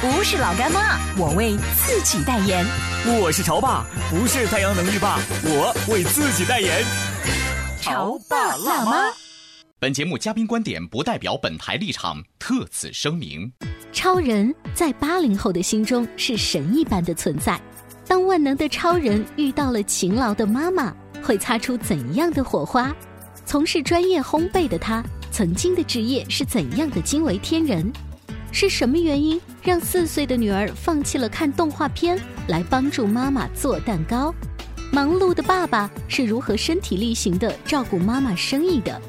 不是老干妈，我为自己代言。我是潮爸，不是太阳能浴霸，我为自己代言。潮爸辣妈。本节目嘉宾观点不代表本台立场，特此声明。超人在八零后的心中是神一般的存在。当万能的超人遇到了勤劳的妈妈，会擦出怎样的火花？从事专业烘焙的他，曾经的职业是怎样的惊为天人？是什么原因让四岁的女儿放弃了看动画片来帮助妈妈做蛋糕？忙碌的爸爸是如何身体力行的照顾妈妈生意的？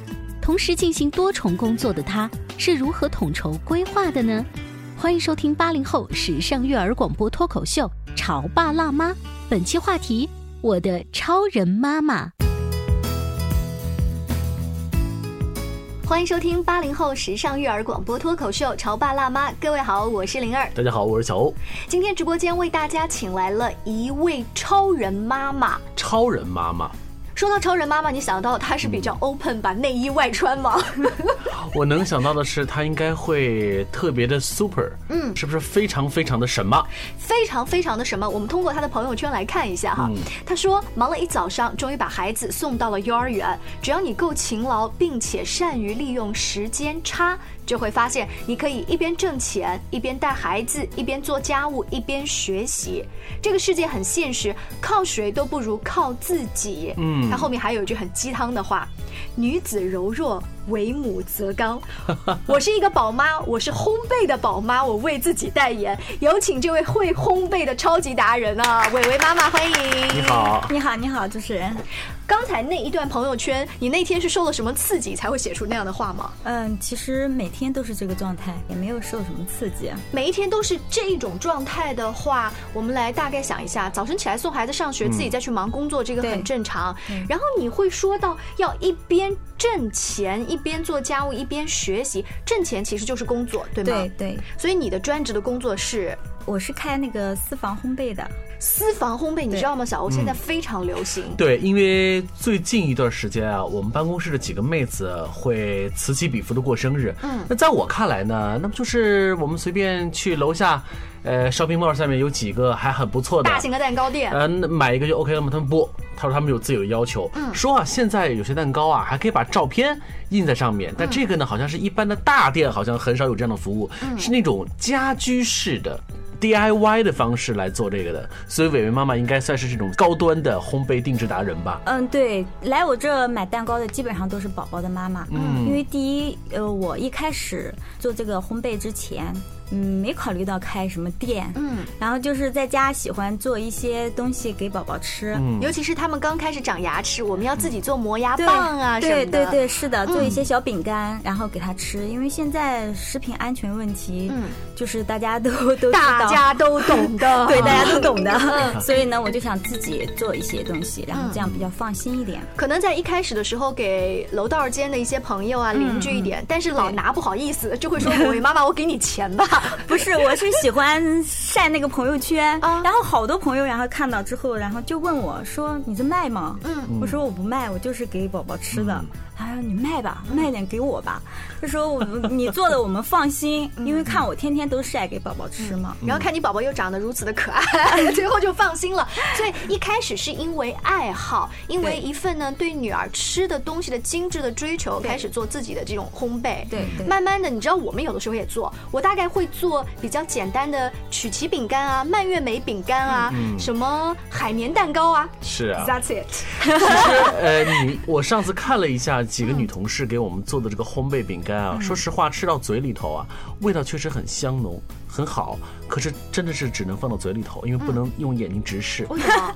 同时进行多重工作的他是如何统筹规划的呢？欢迎收听八零后时尚育儿广播脱口秀《潮爸辣妈》，本期话题：我的超人妈妈。欢迎收听八零后时尚育儿广播脱口秀《潮爸辣妈》，各位好，我是灵儿，大家好，我是小欧。今天直播间为大家请来了一位超人妈妈，超人妈妈。说到超人妈妈，你想到她是比较 open，把内衣外穿吗？我能想到的是，她应该会特别的 super，嗯，是不是非常非常的什么？非常非常的什么？我们通过她的朋友圈来看一下哈。她说，忙了一早上，终于把孩子送到了幼儿园。只要你够勤劳，并且善于利用时间差。就会发现，你可以一边挣钱，一边带孩子，一边做家务，一边学习。这个世界很现实，靠谁都不如靠自己。嗯，他后面还有一句很鸡汤的话：“女子柔弱。”为母则刚，我是一个宝妈，我是烘焙的宝妈，我为自己代言。有请这位会烘焙的超级达人啊，伟伟妈妈，欢迎。你好，你好，你好，主持人。刚才那一段朋友圈，你那天是受了什么刺激才会写出那样的话吗？嗯，其实每天都是这个状态，也没有受什么刺激。每一天都是这一种状态的话，我们来大概想一下：早晨起来送孩子上学，自己再去忙工作，这个很正常。然后你会说到要一边挣钱一。边做家务一边学习，挣钱其实就是工作，对吗？对对。所以你的专职的工作是？我是开那个私房烘焙的。私房烘焙，你知道吗？小欧现在非常流行。对，因为最近一段时间啊，我们办公室的几个妹子会此起彼伏的过生日。嗯。那在我看来呢，那不就是我们随便去楼下，呃，shopping mall 下面有几个还很不错的大型的蛋糕店，嗯，买一个就 OK 了吗？他们不，他说他们有自己的要求。嗯。说啊，现在有些蛋糕啊，还可以把照片印在上面，但这个呢，好像是一般的大店好像很少有这样的服务，是那种家居式的。DIY 的方式来做这个的，所以伟伟妈妈应该算是这种高端的烘焙定制达人吧？嗯，对，来我这买蛋糕的基本上都是宝宝的妈妈。嗯，因为第一，呃，我一开始做这个烘焙之前。嗯，没考虑到开什么店，嗯，然后就是在家喜欢做一些东西给宝宝吃，嗯，尤其是他们刚开始长牙齿，我们要自己做磨牙棒啊，对对对，是的，做一些小饼干，然后给他吃，因为现在食品安全问题，嗯，就是大家都都大家都懂的，对，大家都懂的，所以呢，我就想自己做一些东西，然后这样比较放心一点。可能在一开始的时候给楼道间的一些朋友啊、邻居一点，但是老拿不好意思，就会说：“喂，妈妈，我给你钱吧。” 不是，我是喜欢晒那个朋友圈，然后好多朋友然后看到之后，然后就问我说：“你在卖吗？”嗯，我说我不卖，我就是给宝宝吃的。他说：“你卖吧，卖点给我吧。”他说：“我你做的我们放心，因为看我天天都晒给宝宝吃嘛。然后看你宝宝又长得如此的可爱，最后就放心了。所以一开始是因为爱好，因为一份呢对女儿吃的东西的精致的追求，开始做自己的这种烘焙。对，慢慢的，你知道我们有的时候也做，我大概会做比较简单的曲奇饼干啊、蔓越莓饼干啊、什么海绵蛋糕啊。是啊。That's it。其实呃，你我上次看了一下几个女同事给我们做的这个烘焙饼干啊，说实话吃到嘴里头啊，味道确实很香浓，很好。可是真的是只能放到嘴里头，因为不能用眼睛直视，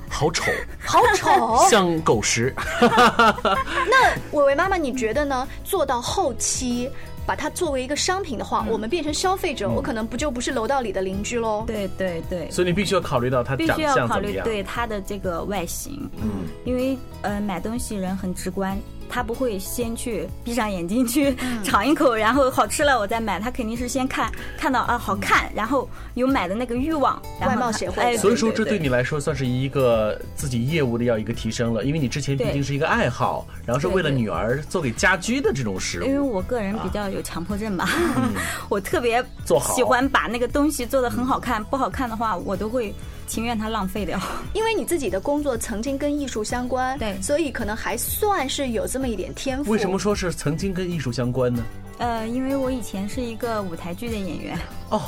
好丑，好丑。像狗食。那伟伟妈妈，你觉得呢？做到后期。把它作为一个商品的话，我们变成消费者，我可能不就不是楼道里的邻居喽？对对对，所以你必须要考虑到它长必须要相怎么样。考虑对它的这个外形，嗯，因为呃买东西人很直观，他不会先去闭上眼睛去 尝一口，然后好吃了我再买，他肯定是先看看到啊好看，然后有买的那个欲望。然后外貌协会。哎，所以说，这对对。你来说算是一个自己业务的要一个提升了，因为你之前毕竟是一个爱好，然后是为了女儿做给家居的这种食因为。我个人比较有强迫症吧，我特别做好。喜欢把那个东西做的很好看，不好看的话我都会情愿它浪费掉。因为你自己的工作曾经跟艺术相关，对所以可能还算是有这么一点天赋。为什么说是曾经跟艺术相关呢？呃，因为我以前是一个舞台剧的演员，哦，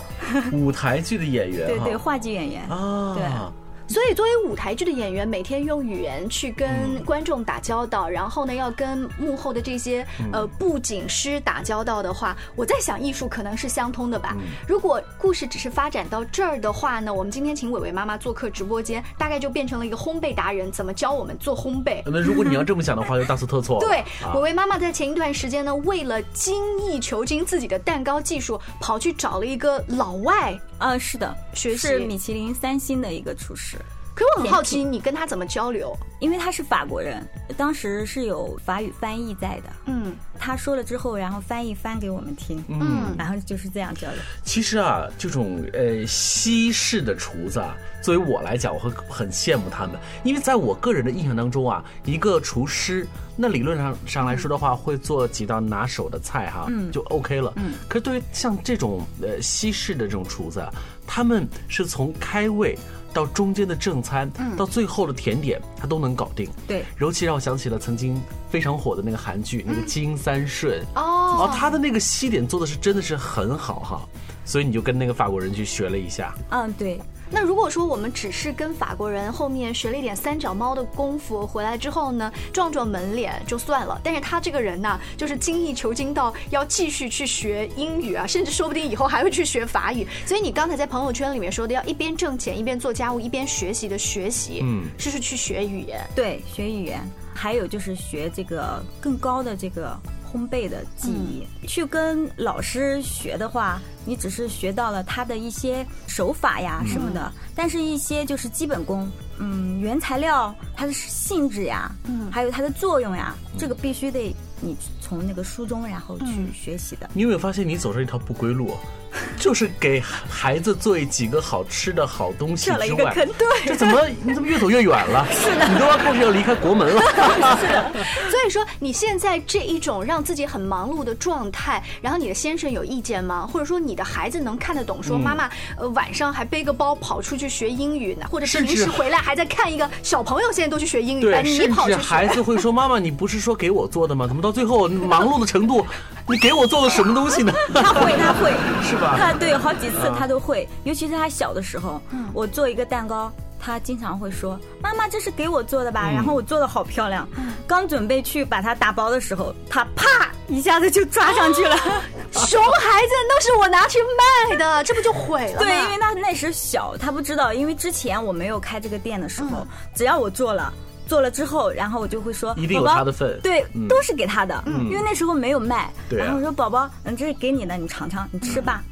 舞台剧的演员对对，话剧演员。啊，对所以，作为舞台剧的演员，每天用语言去跟嗯观众打交道，然后呢，要跟幕后的这些嗯呃布景师打交道的话，我在想，艺术可能是相通的嗯吧。如果故事只是发展到这儿的话呢，我们今天请伟伟妈妈做客直播间，大概就变成了一个烘焙达人，怎么教我们做烘焙。那如果你要这么想的话，就大错特错了。对，啊伟伟妈妈在前一段时间呢，为了精益求精自己的蛋糕技术，跑去找了一个老外。呃，是的，学习是米其林三星的一个厨师，可我很好奇，你跟他怎么交流？因为他是法国人，当时是有法语翻译在的。嗯他说了之后，然后翻译翻给我们听，嗯，然后就是这样交流。其实啊，这种呃西式的厨子啊，作为我来讲，我会很羡慕他们，因为在我个人的印象当中啊，一个厨师那理论上上来说的话，会做几道拿手的菜哈，嗯。就 OK 了。嗯。可是对于像这种呃西式的这种厨子啊，他们是从开胃到中间的正餐，嗯。到最后的甜点，他都能搞定。对，尤其让我想起了曾经非常火的那个韩剧，那个金三顺。哦。哦，他的那个西点做的是真的是很好哈，所以你就跟那个法国人去学了一下。嗯，对，那如果说我们只是跟法国人后面学了一点三脚猫的功夫，回来之后呢，撞撞门脸就算了。但是他这个人呢，就是精益求精到要继续去学英语啊，甚至说不定以后还会去学法语。所以你刚才在朋友圈里面说的，要一边挣钱一边做家务一边学习的学习，嗯是是去学语言。对，学语言，还有就是学这个更高的这个烘焙的技艺。去跟老师学的话，你只是学到了他的一些手法呀什么的，但是一些就是基本功，嗯，原材料它的性质呀，嗯，还有它的作用呀，这个必须得你从那个书中然后去学习的。你有没有发现你走上一条不归路？就是给孩子做几个好吃的好东西之外，对，这怎么你怎么越走越远了？是的，你都要开始要离开国门了。是的所以说，你现在这一种让自己很忙碌的状态，然后你的先生有意见吗？或者说你的孩子能看得懂？嗯说妈妈，呃，晚上还背个包跑出去学英语呢，或者平时回来还在看一个小朋友现在都去学英语你跑去学。孩子会说：“妈妈，你不是说给我做的吗？怎么到最后忙碌的程度，你给我做的什么东西呢？” 他会，他会，是吧他对好几次他都会，尤其是他小的时候，我做一个蛋糕。他经常会说：“妈妈，这是给我做的吧？”然后我做的好漂亮。刚准备去把它打包的时候，他啪一下子就抓上去了。熊孩子都是我拿去卖的，这不就毁了吗？对，因为他那时小，他不知道，因为之前我没有开这个店的时候，只要我做了。做了之后，然后我就会说，一定有宝宝他的份对，嗯都是给他的，因为那时候没有卖。对啊然后我说宝宝，嗯，这是给你的，你尝尝，你吃吧。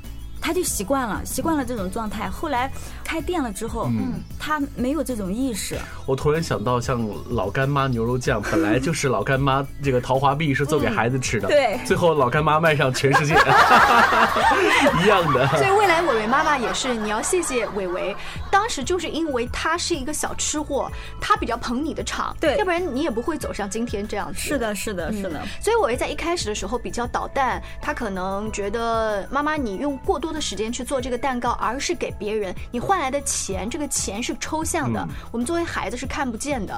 他就习惯了，习惯了这种状态。后来开店了之后，嗯，他没有这种意识。我突然想到，像老干妈牛肉酱，本来就是老干妈这个桃花碧是做给孩子吃的，对最后老干妈卖上全世界，一样的。所以未来伟伟妈妈也是，你要谢谢伟伟，当时就是因为他是一个小吃货，他比较捧你的场，对要不然你也不会走上今天这样子。是的，是的，是的。所以伟伟在一开始的时候比较捣蛋，他可能觉得妈妈你用过多的时间去做这个蛋糕，而是给别人，你换来的钱，这个钱是抽象的，我们作为孩子是看不见的。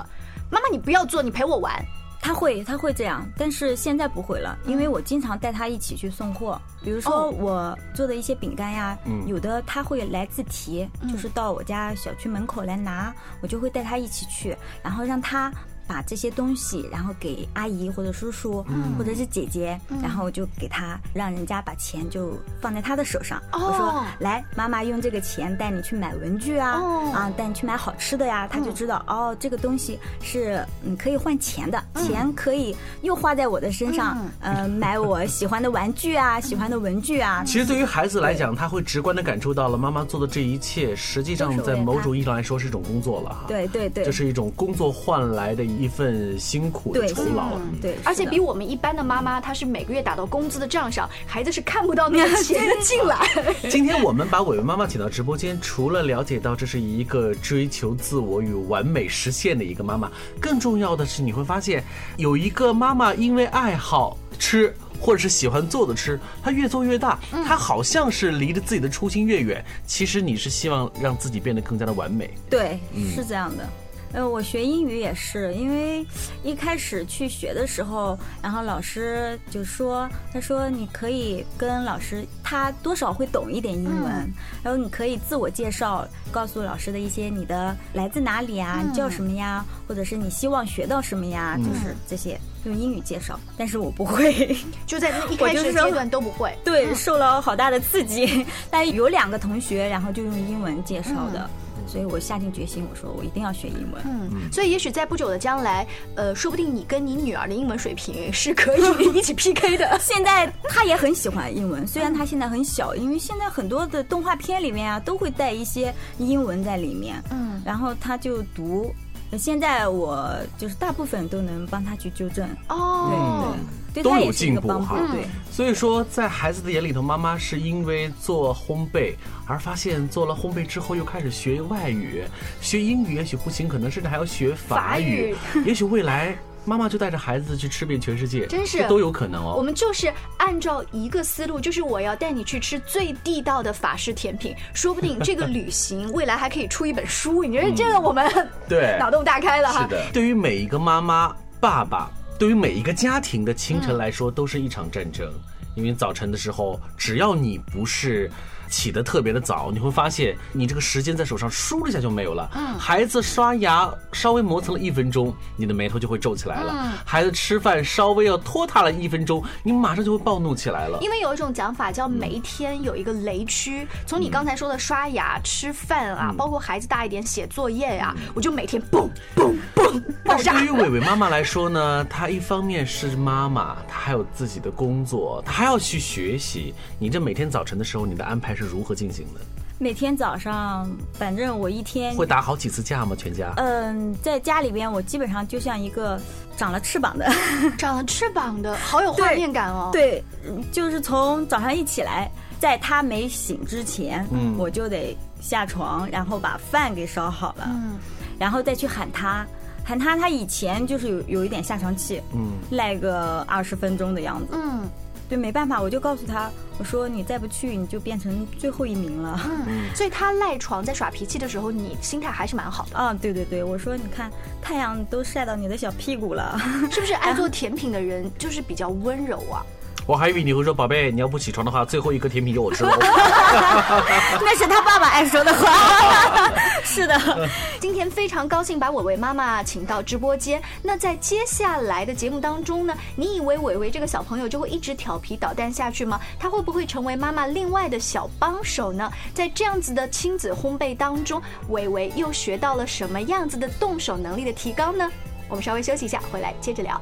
妈妈你不要做，你陪我玩。他会，他会这样，但是现在不会了，因为我经常带他一起去送货。比如说我做的一些饼干呀，有的他会来自提，就是到我家小区门口来拿，我就会带他一起去，然后让他。把这些东西，然后给阿姨或者叔叔，或者是姐姐，然后就给他，让人家把钱就放在他的手上。我说：“来，妈妈用这个钱带你去买文具啊，啊，带你去买好吃的呀。”他就知道哦，这个东西是嗯可以换钱的，钱可以又花在我的身上，呃，买我喜欢的玩具啊，喜欢的文具啊。其实对于孩子来讲，他会直观的感受到了妈妈做的这一切，实际上在某种意义上来说是一种工作了哈。对对对，这是一种工作换来的。一份辛苦的酬劳，对，而且比我们一般的妈妈，她是每个月打到工资的账上，孩子是看不到那个钱 进来。今天我们把伟伟妈妈请到直播间，除了了解到这是一个追求自我与完美实现的一个妈妈，更重要的是你会发现，有一个妈妈因为爱好吃或者是喜欢做的吃，她越做越大，她好像是离着自己的初心越远。其实你是希望让自己变得更加的完美，对，是这样的。呃，我学英语也是，因为一开始去学的时候，然后老师就说，他说你可以跟老师，他多少会懂一点英文，然后你可以自我介绍，告诉老师的一些你的来自哪里啊，你叫什么呀，或者是你希望学到什么呀，就是这些用英语介绍。但是我不会，就在那一开始阶段都不会。对，受了好大的刺激。但有两个同学，然后就用英文介绍的。所以我下定决心，我说我一定要学英文。嗯，所以也许在不久的将来，呃，说不定你跟你女儿的英文水平是可以 一起 PK 的。现在她也很喜欢英文，虽然她现在很小，因为现在很多的动画片里面啊都会带一些英文在里面。嗯，然后她就读。现在我就是大部分都能帮他去纠正。哦，对对。都有进步哈，对，所以说在孩子的眼里头，妈妈是因为做烘焙而发现做了烘焙之后又开始学外语，学英语也许不行，可能甚至还要学法语，也许未来妈妈就带着孩子去吃遍全世界，真是都有可能哦。我们就是按照一个思路，就是我要带你去吃最地道的法式甜品，说不定这个旅行未来还可以出一本书，你觉得这个我们对脑洞大开了哈？是的，对于每一个妈妈、爸爸。对于每一个家庭的清晨来说，都是一场战争，因为早晨的时候，只要你不是。起得特别的早，你会发现你这个时间在手上倏了一下就没有了。嗯，孩子刷牙稍微磨蹭了一分钟，你的眉头就会皱起来了。嗯，孩子吃饭稍微要拖沓了一分钟，你马上就会暴怒起来了。因为有一种讲法叫每一天有一个雷区，从你刚才说的刷牙、吃饭啊，包括孩子大一点写作业呀，我就每天蹦蹦蹦爆炸。对于伟伟妈妈来说呢，她一方面是妈妈，她还有自己的工作，她还要去学习。你这每天早晨的时候，你的安排。是如何进行的？每天早上，反正我一天会打好几次架吗？全家？嗯，在家里边，我基本上就像一个长了翅膀的，长了翅膀的，好有画面感哦。对，就是从早上一起来，在他没醒之前，嗯，我就得下床，然后把饭给烧好了，嗯，然后再去喊他，喊他。他以前就是有有一点下床气，嗯，赖个二十分钟的样子，嗯。对，没办法，我就告诉他，我说你再不去，你就变成最后一名了。嗯，所以他赖床在耍脾气的时候，你心态还是蛮好的啊。对对对，我说你看太阳都晒到你的小屁股了，是不是 爱做甜品的人就是比较温柔啊？我还以为你会说宝贝，你要不起床的话，最后一颗甜品给我吃。那是他爸爸爱说的话。是的，今天非常高兴把伟伟妈妈请到直播间。那在接下来的节目当中呢，你以为伟伟这个小朋友就会一直调皮捣蛋下去吗？他会不会成为妈妈另外的小帮手呢？在这样子的亲子烘焙当中，伟伟又学到了什么样子的动手能力的提高呢？我们稍微休息一下，回来接着聊。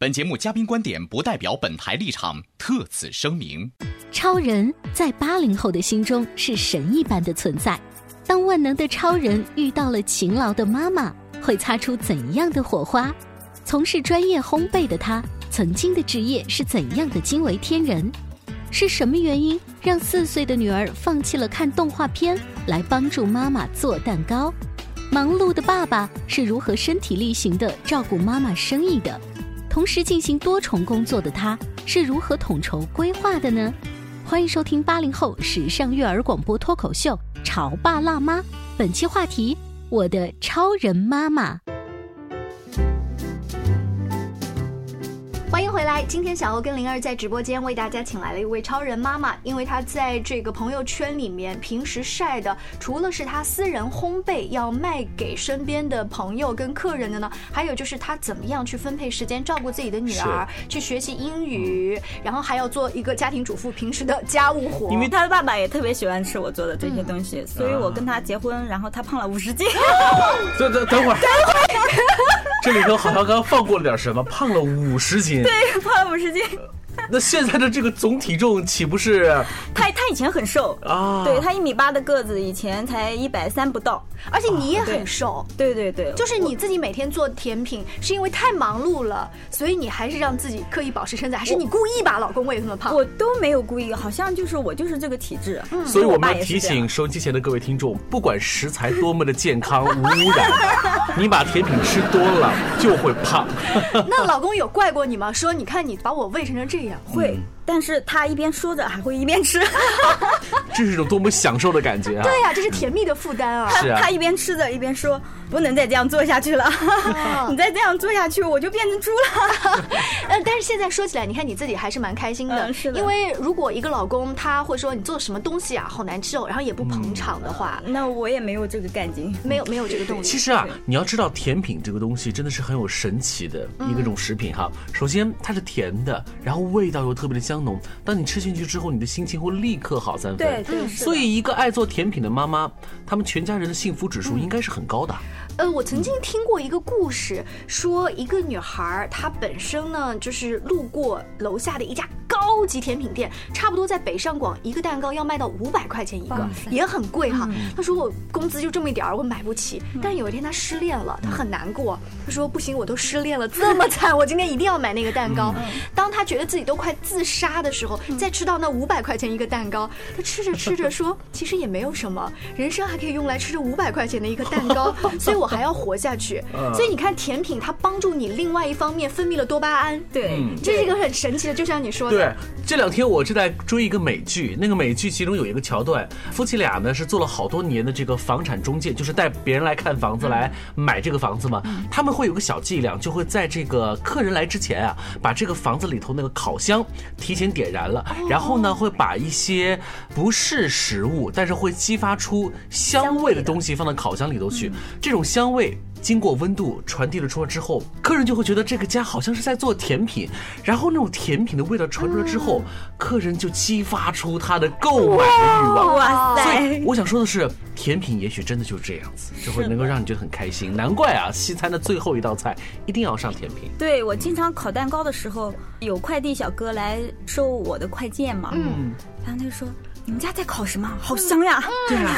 本节目嘉宾观点不代表本台立场，特此声明。超人在八零后的心中是神一般的存在。当万能的超人遇到了勤劳的妈妈，会擦出怎样的火花？从事专业烘焙的他，曾经的职业是怎样的惊为天人？是什么原因让四岁的女儿放弃了看动画片来帮助妈妈做蛋糕？忙碌的爸爸是如何身体力行的照顾妈妈生意的？同时进行多重工作的她是如何统筹规划的呢？欢迎收听八零后时尚育儿广播脱口秀《潮爸辣妈》，本期话题：我的超人妈妈。欢迎回来！今天小欧跟灵儿在直播间为大家请来了一位超人妈妈，因为她在这个朋友圈里面平时晒的，除了是她私人烘焙要卖给身边的朋友跟客人的呢，还有就是她怎么样去分配时间照顾自己的女儿，去学习英语，然后还要做一个家庭主妇平时的家务活。因为她的爸爸也特别喜欢吃我做的这些东西，所以我跟他结婚，然后他胖了五十斤。等 等等会儿，等会儿，这里头好像刚刚放过了点什么，胖了五十斤。对，胖了五十斤。那现在的这个总体重岂不是？他他以前很瘦啊，对他一米八的个子，以前才一百三不到，而且你也很瘦。对对对，就是你自己每天做甜品，是因为太忙碌了，所以你还是让自己刻意保持身材，还是你故意把老公喂这么胖？我都没有故意，好像就是我就是这个体质。嗯，所以我们要提醒收音机前的各位听众，不管食材多么的健康无污染，你把甜品吃多了就会胖。那老公有怪过你吗？说你看你把我喂成成这样。会，但是他一边说着还会一边吃，这是一种多么享受的感觉啊！对呀，这是甜蜜的负担啊！是啊，他一边吃着一边说：“不能再这样做下去了，你再这样做下去，我就变成猪了。”呃，但是现在说起来，你看你自己还是蛮开心的，是的。因为如果一个老公他会说你做什么东西啊好难吃哦，然后也不捧场的话，那我也没有这个干劲，没有没有这个动力。其实啊，你要知道甜品这个东西真的是很有神奇的一个种食品哈。首先它是甜的，然后味道又特别的香浓。当你吃进去之后，你的心情会立刻好三分。对对，所以一个爱做甜品的妈妈，他们全家人的幸福指数应该是很高的。呃，我曾经听过一个故事，说一个女孩她本身呢就是路过楼下的一家高级甜品店，差不多在北上广一个蛋糕要卖到五百块钱一个，也很贵哈。她说我工资就这么一点儿，我买不起。但有一天她失恋了，她很难过。她说不行，我都失恋了，这么惨，我今天一定要买那个蛋糕。当她觉得自己都快自杀的时候，再吃到那五百块钱一个蛋糕，她吃着吃着说，其实也没有什么，人生还可以用来吃这五百块钱的一个蛋糕，所以我。还要活下去，所以你看甜品它帮助你另外一方面分泌了多巴胺，对，这是一个很神奇的，就像你说的。对，这两天我正在追一个美剧，那个美剧其中有一个桥段，夫妻俩呢是做了好多年的这个房产中介，就是带别人来看房子来买这个房子嘛。他们会有个小伎俩，就会在这个客人来之前啊，把这个房子里头那个烤箱提前点燃了，然后呢会把一些不是食物，但是会激发出香味的东西放到烤箱里头去，这种香。味经过温度传递了出来之后，客人就会觉得这个家好像是在做甜品，然后那种甜品的味道传出来之后，客人就激发出他的购买的欲望。哇塞！所以我想说的是，甜品也许真的就是这样子，就会能够让你觉得很开心。难怪啊，西餐的最后一道菜一定要上甜品。对我经常烤蛋糕的时候，有快递小哥来收我的快件嘛，嗯，然后他就说。你们家在烤什么？好香呀！对啊，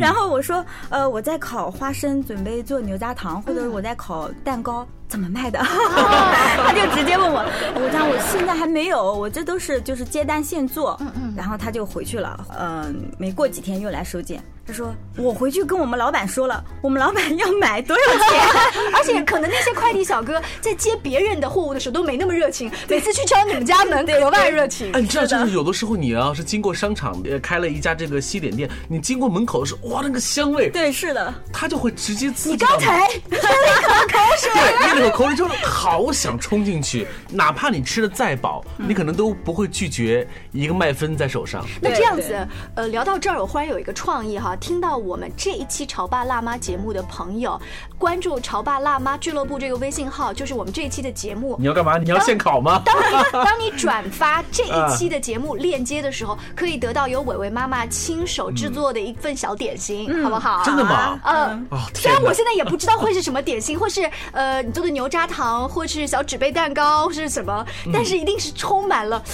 然后我说，呃，我在烤花生，准备做牛轧糖，或者我在烤蛋糕。怎么卖的？他就直接问我，我讲我现在还没有，我这都是就是接单现做。嗯嗯。然后他就回去了，嗯，没过几天又来收件。他说我回去跟我们老板说了，我们老板要买多少钱？而且可能那些快递小哥在接别人的货物的时候都没那么热情，每次去敲你们家门格外热情。哎，你知道，就是有的时候你要是经过商场，呃，开了一家这个西点店，你经过门口的时候，哇，那个香味。对，是的。他就会直接刺激你刚才喷了一口口水。对。了以后口里就好想冲进去，哪怕你吃的再饱，你可能都不会拒绝一个麦芬在手上。那这样子，呃，聊到这儿，我忽然有一个创意哈，听到我们这一期《潮爸辣妈》节目的朋友，关注“潮爸辣妈俱乐部”这个微信号，就是我们这一期的节目。你要干嘛？你要现烤吗？当你当你转发这一期的节目链接的时候，可以得到由伟伟妈妈亲手制作的一份小点心，好不好？真的吗？嗯。虽然我现在也不知道会是什么点心，或是呃你做的牛轧糖，或是小纸杯蛋糕或是什么，但是一定是充满了。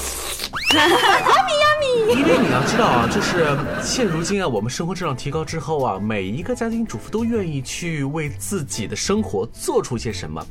因为你要知道啊，就是现如今啊，我们生活质量提高之后啊，每一个家庭主妇都愿意去为自己的生活做出些什么。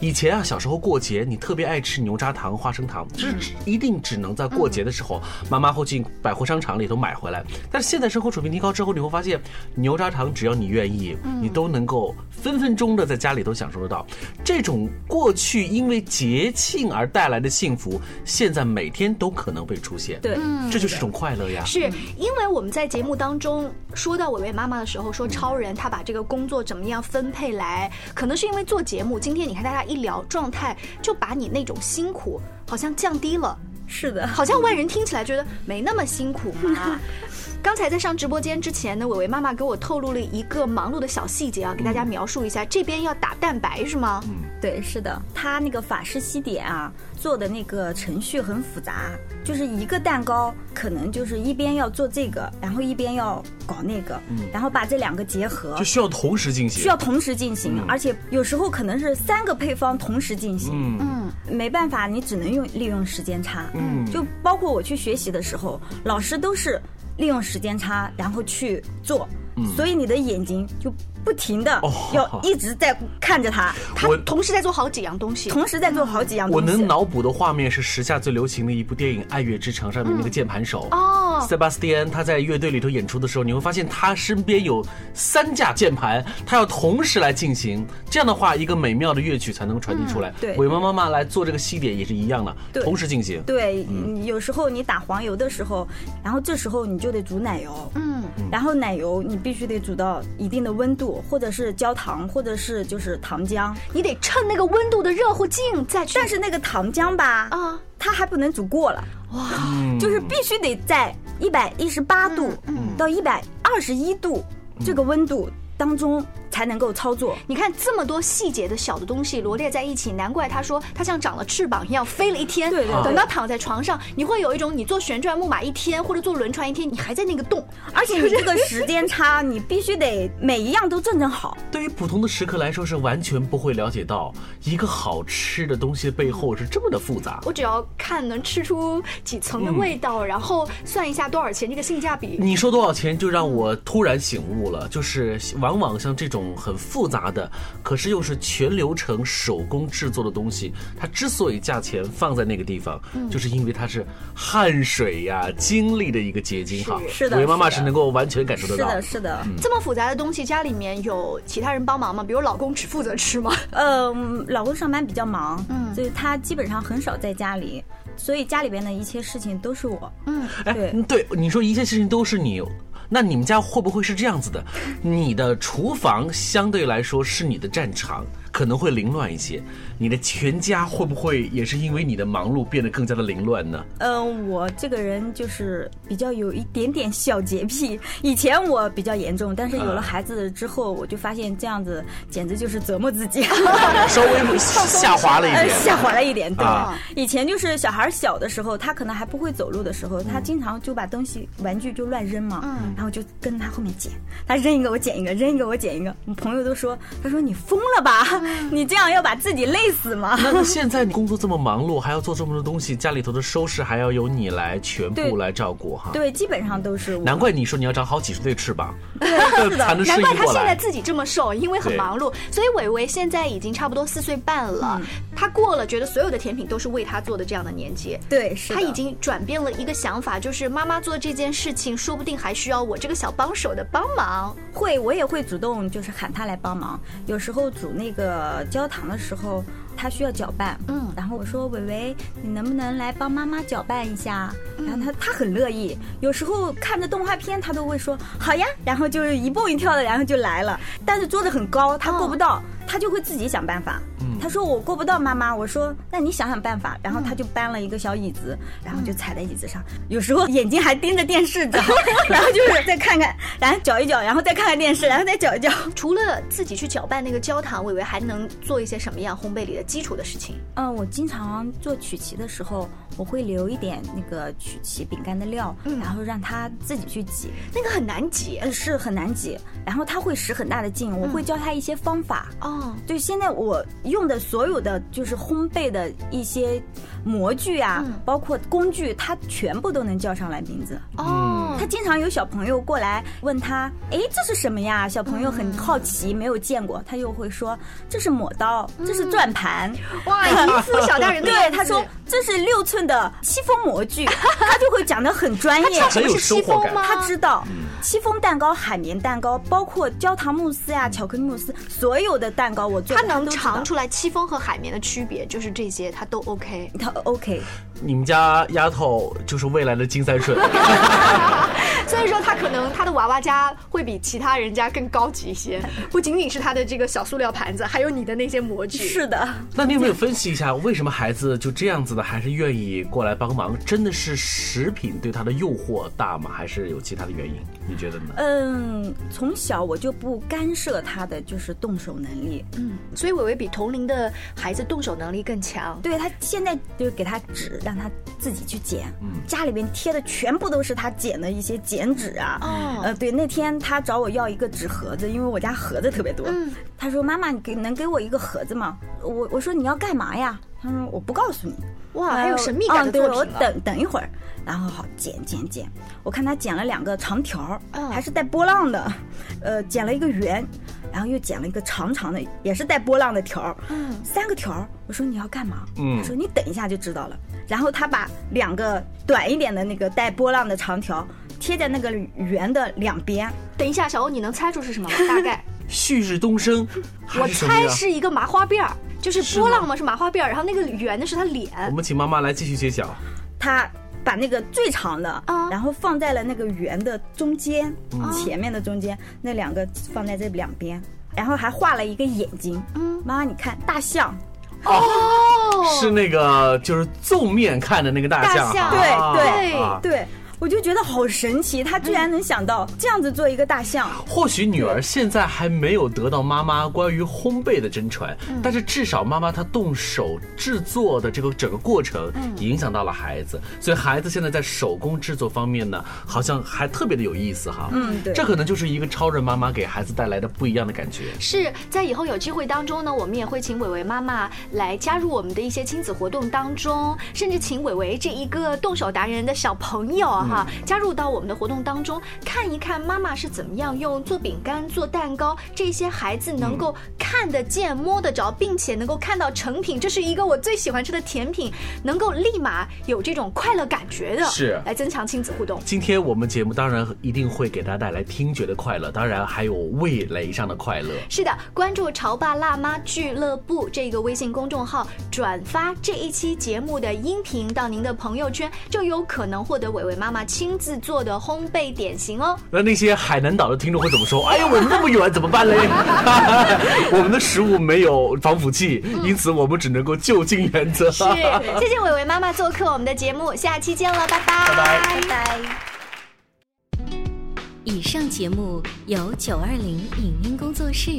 以前啊，小时候过节，你特别爱吃牛轧糖、花生糖，就是一定只能在过节的时候，妈妈会进百货商场里头买回来。但是现在生活水平提高之后，你会发现，牛轧糖只要你愿意，你都能够分分钟的在家里都享受得到。这种过去因为节庆而带来的幸福，现在每天都可能。会出现，对，这就是一种快乐呀。是因为我们在节目当中说到伟伟妈妈的时候，说超人他把这个工作怎么样分配来，可能是因为做节目。今天你看大家一聊状态，就把你那种辛苦好像降低了。是的，好像外人听起来觉得没那么辛苦嘛。刚才在上直播间之前呢，伟伟妈妈给我透露了一个忙碌的小细节啊，给大家描述一下。这边要打蛋白是吗？嗯，对，是的。他那个法式西点啊，做的那个程序很复杂，就是一个蛋糕可能就是一边要做这个，然后一边要搞那个，然后把这两个结合，就需要同时进行，需要同时进行，而且有时候可能是三个配方同时进行。嗯，没办法，你只能用利用时间差。嗯，就包括我去学习的时候，老师都是。利用时间差，然后去做，所以你的眼睛就。不停的要一直在看着他，他同时在做好几样东西，同时在做好几样东西。我能脑补的画面是时下最流行的一部电影《爱乐之城》上面那个键盘手。哦，塞巴斯蒂安他在乐队里头演出的时候，你会发现他身边有三架键盘，他要同时来进行。这样的话，一个美妙的乐曲才能传递出来。对，伟妈妈妈来做这个西点也是一样的，同时进行。对，有时候你打黄油的时候，然后这时候你就得煮奶油，嗯，然后奶油你必须得煮到一定的温度。或者是焦糖，或者是就是糖浆，你得趁那个温度的热乎劲再去。但是那个糖浆吧，啊，它还不能煮过了，哇，就是必须得在一百一十八度到一百二十一度这个温度当中。才能够操作。你看这么多细节的小的东西罗列在一起，难怪他说他像长了翅膀一样飞了一天。对对。等到躺在床上，你会有一种你坐旋转木马一天或者坐轮船一天，你还在那个洞。而且你这个时间差，你必须得每一样都正正好。对于普通的食客来说，是完全不会了解到一个好吃的东西背后是这么的复杂。我只要看能吃出几层的味道，然后算一下多少钱，这个性价比。你说多少钱，就让我突然醒悟了，就是往往像这种。很复杂的，可是又是全流程手工制作的东西，它之所以价钱放在那个地方，就是因为它是汗水呀、精力的一个结晶哈。是的，伟妈妈是能够完全感受得到。是的，是的。这么复杂的东西，家里面有其他人帮忙吗？比如老公只负责吃吗？嗯，老公上班比较忙，嗯，所以他基本上很少在家里，所以家里边的一切事情都是我。嗯，哎，对，你说一切事情都是你。那你们家会不会是这样子的？你的厨房相对来说是你的战场。可能会凌乱一些，你的全家会不会也是因为你的忙碌变得更加的凌乱呢？嗯，我这个人就是比较有一点点小洁癖，以前我比较严重，但是有了孩子之后，我就发现这样子简直就是折磨自己，稍微 下滑了一点，下滑了一点。对，以前就是小孩小的时候，他可能还不会走路的时候，他经常就把东西玩具就乱扔嘛，嗯，然后就跟他后面捡，他扔一个我捡一个，扔一个我捡一个，我朋友都说，他说你疯了吧？你这样要把自己累死吗？那现在你工作这么忙碌，还要做这么多东西，家里头的收拾还要由你来全部来照顾哈？对，基本上都是。难怪你说你要长好几十对翅膀，才能 难怪他现在自己这么瘦，因为很忙碌。所以伟伟现在已经差不多四岁半了，他过了觉得所有的甜品都是为他做的这样的年纪。对，是。他已经转变了一个想法，就是妈妈做这件事情，说不定还需要我这个小帮手的帮忙。会，我也会主动就是喊他来帮忙。有时候煮那个。焦糖的时候，他需要搅拌，嗯，然后我说伟伟，你能不能来帮妈妈搅拌一下？然后他他很乐意，有时候看着动画片，他都会说好呀，然后就是一蹦一跳的，然后就来了。但是桌子很高，他够不到，他就会自己想办法。嗯，他说我过不到妈妈，我说那你想想办法。然后他就搬了一个小椅子，然后就踩在椅子上，有时候眼睛还盯着电视着，然后就是再看看，然后搅一搅，然后再看看电视，然后再搅一搅。除了自己去搅拌那个焦糖，我以为还能做一些什么样烘焙里的基础的事情？嗯，我经常做曲奇的时候，我会留一点那个曲奇饼干的料，然后让他自己去挤，那个很难挤，呃，是很难挤，然后他会使很大的劲，我会教他一些方法。哦，对，现在我用的所有的就是烘焙的一些模具啊，包括工具，他全部都能叫上来名字。哦，他经常有小朋友过来问他，哎，这是什么呀？小朋友很好奇，没有见过，他又会说这是抹刀，这是转盘。哇，一副小大人的 对，他说这是六寸的西风模具，他就会讲的很专业，很有生活感。他知道戚风蛋糕、海绵蛋糕，包括焦糖慕斯呀、巧克力慕斯，所有的蛋糕我做，他能尝出来戚风和海绵的区别，就是这些他都 OK，他 OK。你们家丫头就是未来的金三顺，所以说他可能他的娃娃家会比其他人家更高级一些，不仅仅是他的这个小塑料盘子，还有你的那些模具。是的，那你有没有分析一下，为什么孩子就这样子的，还是愿意过来帮忙？真的是食品对他的诱惑大吗？还是有其他的原因？你觉得呢？嗯，从小我就不干涉他的就是动手能力。嗯，所以伟伟比同龄的孩子动手能力更强。对他现在就给他纸，让他自己去剪。嗯，家里面贴的全部都是他剪的一些剪纸啊。哦。呃，对，那天他找我要一个纸盒子，因为我家盒子特别多。嗯。他说：“妈妈，你给能给我一个盒子吗？”我我说：“你要干嘛呀？”他说：“我不告诉你。”哇，还有神秘感的作品。我等等一会儿。然后好剪剪剪，我看他剪了两个长条还是带波浪的，呃，剪了一个圆，然后又剪了一个长长的，也是带波浪的条嗯，三个条我说你要干嘛？嗯，他说你等一下就知道了。然后他把两个短一点的那个带波浪的长条贴在那个圆的两边。等一下，小欧，你能猜出是什么吗？大概 旭日东升，我猜是一个麻花辫儿，就是波浪嘛，是麻花辫儿，然后那个圆的是他脸。我们请妈妈来继续揭晓。他。把那个最长的，然后放在了那个圆的中间，前面的中间那两个放在这两边，然后还画了一个眼睛。嗯，妈妈你看大象，哦，是那个就是纵面看的那个大象，对对对。我就觉得好神奇，他居然能想到这样子做一个大象。或许女儿现在还没有得到妈妈关于烘焙的真传，但是至少妈妈她动手制作的这个整个过程，影响到了孩子，所以孩子现在在手工制作方面呢，好像还特别的有意思哈。嗯，对，这可能就是一个超人妈妈给孩子带来的不一样的感觉。是在以后有机会当中呢，我们也会请伟伟妈妈来加入我们的一些亲子活动当中，甚至请伟伟这一个动手达人的小朋友。哈，加入到我们的活动当中，看一看妈妈是怎么样用做饼干、做蛋糕这些孩子能够看得见、摸得着，并且能够看到成品，这是一个我最喜欢吃的甜品，能够立马有这种快乐感觉的，是来增强亲子互动。今天我们节目当然一定会给大家带来听觉的快乐，当然还有味蕾上的快乐。是的，关注潮爸辣妈俱乐部这个微信公众号，转发这一期节目的音频到您的朋友圈，就有可能获得伟伟妈妈。亲自做的烘焙点心哦。那那些海南岛的听众会怎么说？哎呀，我们那么远怎么办嘞？我们的食物没有防腐剂，因此我们只能够就近原则。是，谢谢伟伟妈妈做客我们的节目，下期见了，拜拜，拜拜，拜拜。以上节目由九二零影音工作室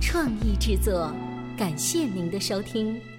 创意制作，感谢您的收听。